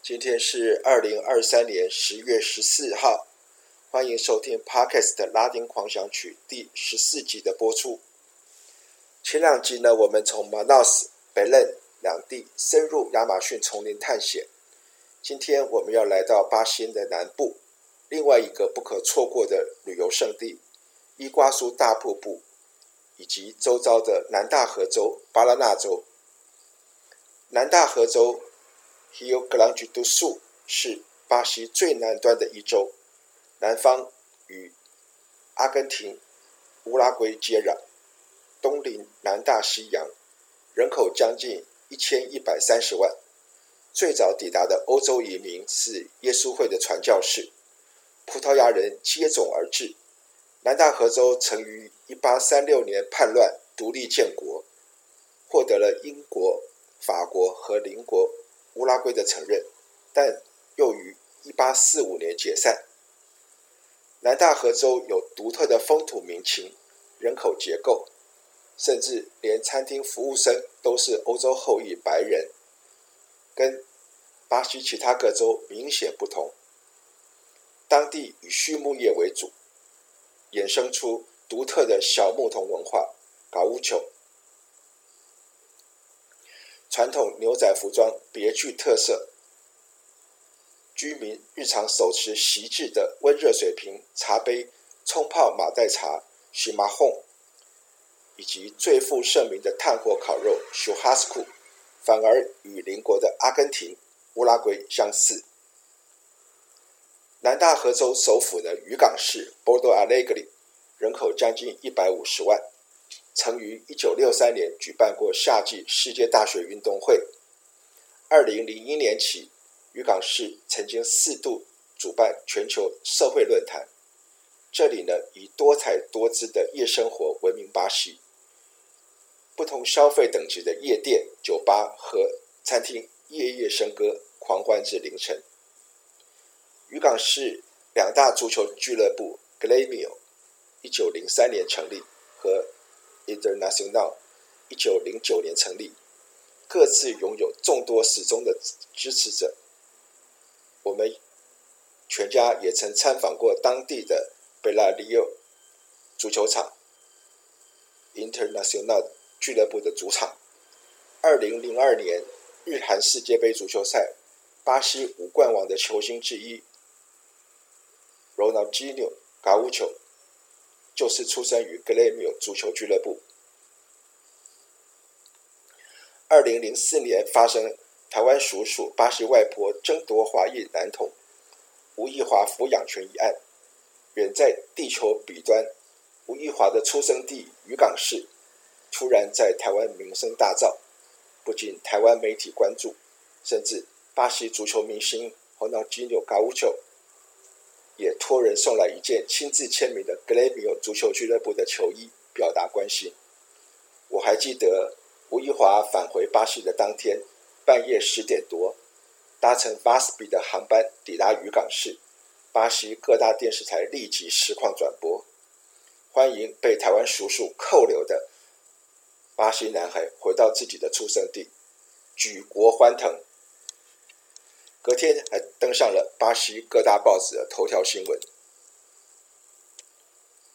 今天是二零二三年十月十四号。欢迎收听 Podcast《拉丁狂想曲》第十四集的播出。前两集呢，我们从 Manaus、Belém 两地深入亚马逊丛林探险。今天我们要来到巴西的南部，另外一个不可错过的旅游胜地——伊瓜苏大瀑布，以及周遭的南大河州巴拉那州。南大河州 Rio Grande do Sul 是巴西最南端的一州。南方与阿根廷、乌拉圭接壤，东临南大西洋，人口将近一千一百三十万。最早抵达的欧洲移民是耶稣会的传教士，葡萄牙人接踵而至。南大河州曾于一八三六年叛乱独立建国，获得了英国、法国和邻国乌拉圭的承认，但又于一八四五年解散。南大河州有独特的风土民情、人口结构，甚至连餐厅服务生都是欧洲后裔白人，跟巴西其他各州明显不同。当地以畜牧业为主，衍生出独特的小牧童文化——搞乌丘。传统牛仔服装别具特色。居民日常手持席制的温热水瓶、茶杯，冲泡马黛茶、喜马烘，以及最负盛名的炭火烤肉 churrasco，反而与邻国的阿根廷、乌拉圭相似。南大河州首府的渔港市 Bordo Alegre 人口将近一百五十万，曾于一九六三年举办过夏季世界大学运动会。二零零一年起，渔港市曾经四度主办全球社会论坛，这里呢以多彩多姿的夜生活闻名巴西，不同消费等级的夜店、酒吧和餐厅夜夜笙歌，狂欢至凌晨。渔港市两大足球俱乐部 Grêmio 一九零三年成立，和 Internacional 一九零九年成立，各自拥有众多始终的支持者。我们全家也曾参访过当地的贝拉利奥足球场，Internacional 俱乐部的主场。二零零二年日韩世界杯足球赛，巴西五冠王的球星之一，Ronaldinho 嘎乌丘，就是出生于格雷米奥足球俱乐部。二零零四年发生。台湾叔叔、巴西外婆争夺华裔男童吴亦华抚养权一案，远在地球彼端，吴亦华的出生地渔港市，突然在台湾名声大噪，不仅台湾媒体关注，甚至巴西足球明星罗纳基纽·嘎乌丘也托人送来一件亲自签名的格雷米欧足球俱乐部的球衣，表达关心。我还记得吴亦华返回巴西的当天。半夜十点多，搭乘 VASP 的航班抵达渔港市，巴西各大电视台立即实况转播，欢迎被台湾叔叔扣留的巴西男孩回到自己的出生地，举国欢腾。隔天还登上了巴西各大报纸的头条新闻。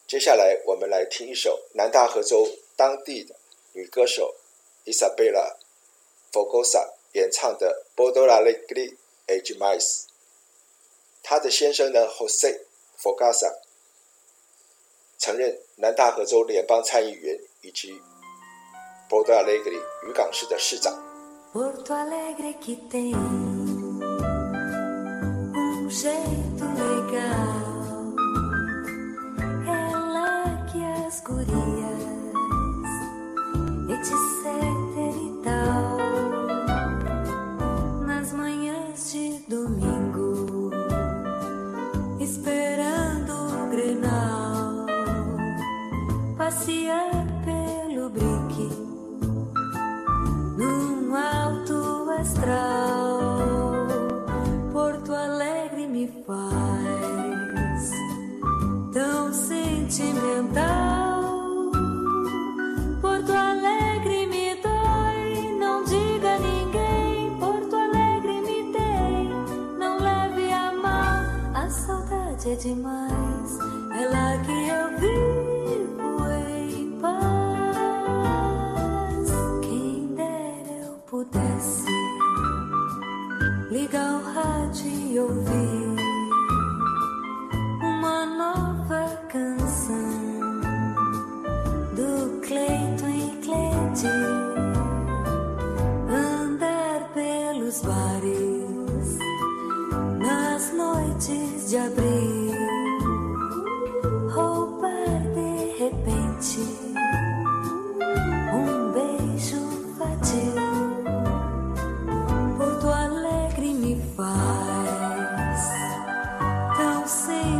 接下来，我们来听一首南大河州当地的女歌手 Isabella Fogosa 演唱的《Porto Alegre é demais》，他的先生呢，José Fogaça，曾任南大河州联邦参议员以及 Porto Alegre 渔港市的市长。jeito legal.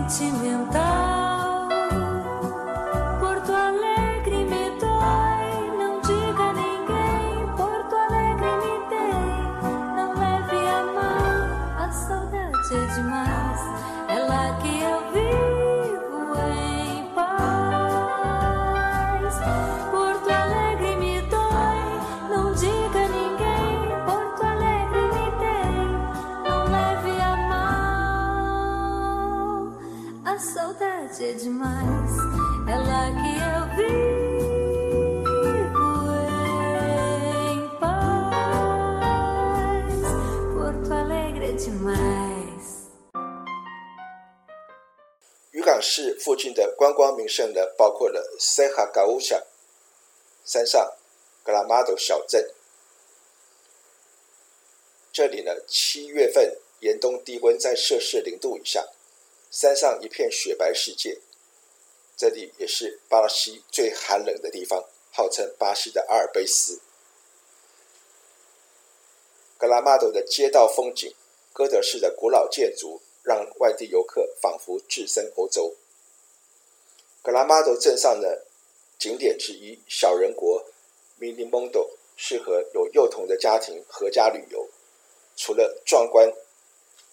纪念市附近的观光名胜呢，包括了 Serra Gaúcha 山上格拉马多小镇。这里呢，七月份严冬低温在摄氏零度以下，山上一片雪白世界。这里也是巴西最寒冷的地方，号称巴西的阿尔卑斯。格拉马多的街道风景，哥德式的古老建筑。让外地游客仿佛置身欧洲。格拉马多镇上的景点之一小人国 Mini Mundo 适合有幼童的家庭合家旅游。除了壮观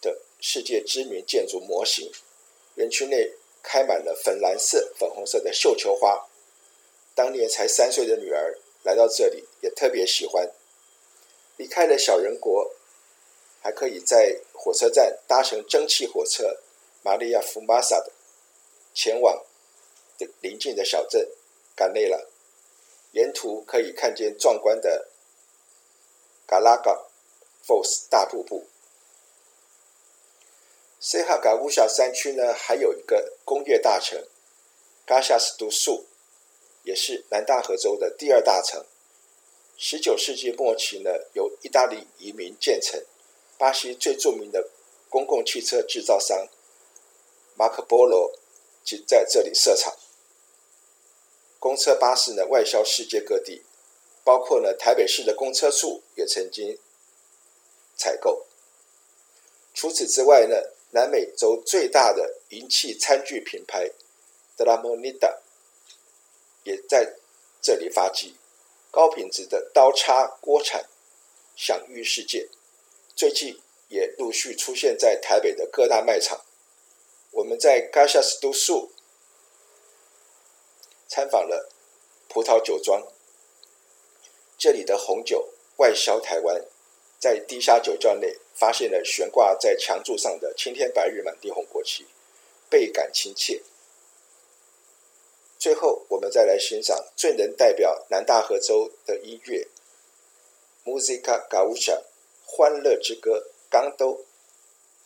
的世界知名建筑模型，园区内开满了粉蓝色、粉红色的绣球花。当年才三岁的女儿来到这里，也特别喜欢。离开了小人国。还可以在火车站搭乘蒸汽火车玛利亚福马萨的前往邻近的小镇甘内拉，沿途可以看见壮观的嘎拉嘎 Falls 大瀑布。塞哈嘎乌夏山区呢，还有一个工业大城嘎夏斯都素，也是南大河州的第二大城。十九世纪末期呢，由意大利移民建成。巴西最著名的公共汽车制造商马可波罗即在这里设厂。公车巴士呢，外销世界各地，包括呢台北市的公车处也曾经采购。除此之外呢，南美洲最大的银器餐具品牌德拉莫尼达也在这里发迹，高品质的刀叉锅铲享誉世界。最近也陆续出现在台北的各大卖场。我们在 Caxias do Sul 参访了葡萄酒庄，这里的红酒外销台湾。在地下酒窖内发现了悬挂在墙柱上的青天白日满地红国旗，倍感亲切。最后，我们再来欣赏最能代表南大河州的音乐 Musica Gaucha。欢乐之歌，Canto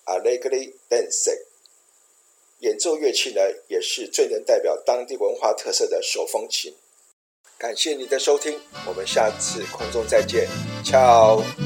Alegre Dance。演奏乐器呢，也是最能代表当地文化特色的手风琴。感谢你的收听，我们下次空中再见，Ciao。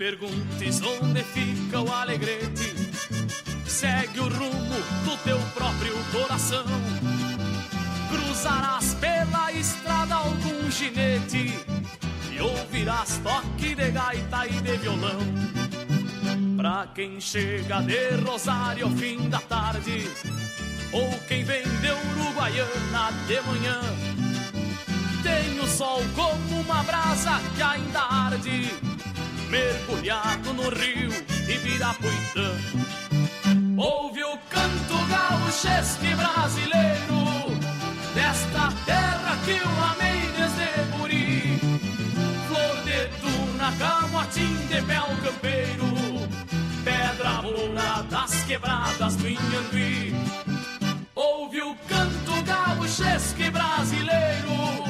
perguntes onde fica o alegrete. Segue o rumo do teu próprio coração. Cruzarás pela estrada algum ginete e ouvirás toque de gaita e de violão. Pra quem chega de Rosário ao fim da tarde, ou quem vem de Uruguaiana de manhã, tem o sol como uma brasa que ainda arde mergulhado no rio Ibirapuitã. Ouve o canto gauchesque brasileiro desta terra que eu amei desde guri. Flor de tuna, camotim de mel campeiro, pedra moura das quebradas do Inhambi. Ouve o canto gauchesque brasileiro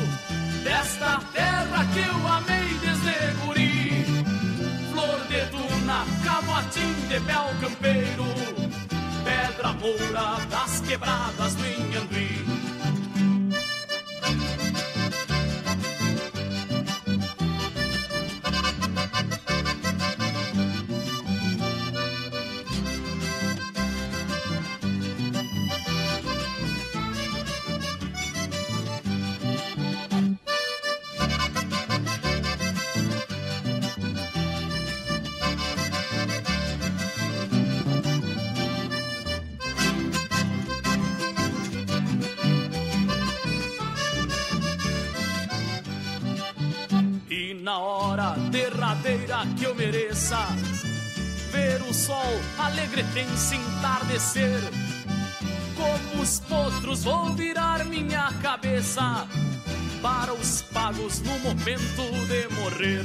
desta terra que eu amei Bebel Campeiro, Pedra Moura das Quebradas do Inhanduí. Inhambi. derradeira que eu mereça. Ver o sol alegretense entardecer. Como os potros vou virar minha cabeça para os pagos no momento de morrer.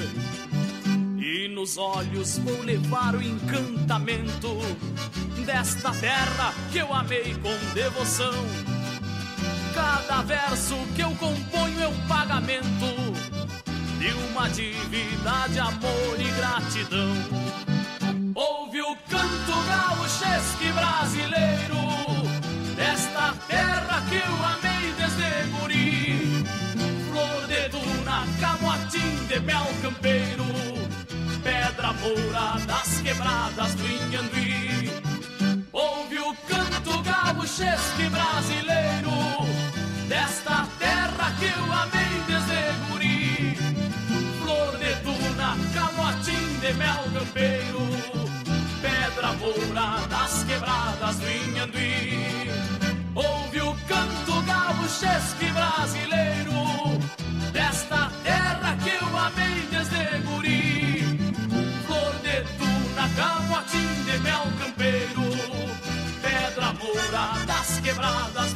E nos olhos vou levar o encantamento desta terra que eu amei com devoção. Cada verso que eu componho é um pagamento e uma dívida de amor e gratidão. Ouve o canto gauchesque brasileiro desta terra que eu amei desde guri. Flor de duna, camotim de mel campeiro, pedra moura das quebradas do Inhambi. Ouve o canto gauchesque brasileiro pedra moura das quebradas do Inhanduí. Ouve o canto gaúchesque brasileiro, desta terra que eu amei desde guri. Flor de tuna, camotim de mel campeiro, pedra moura das quebradas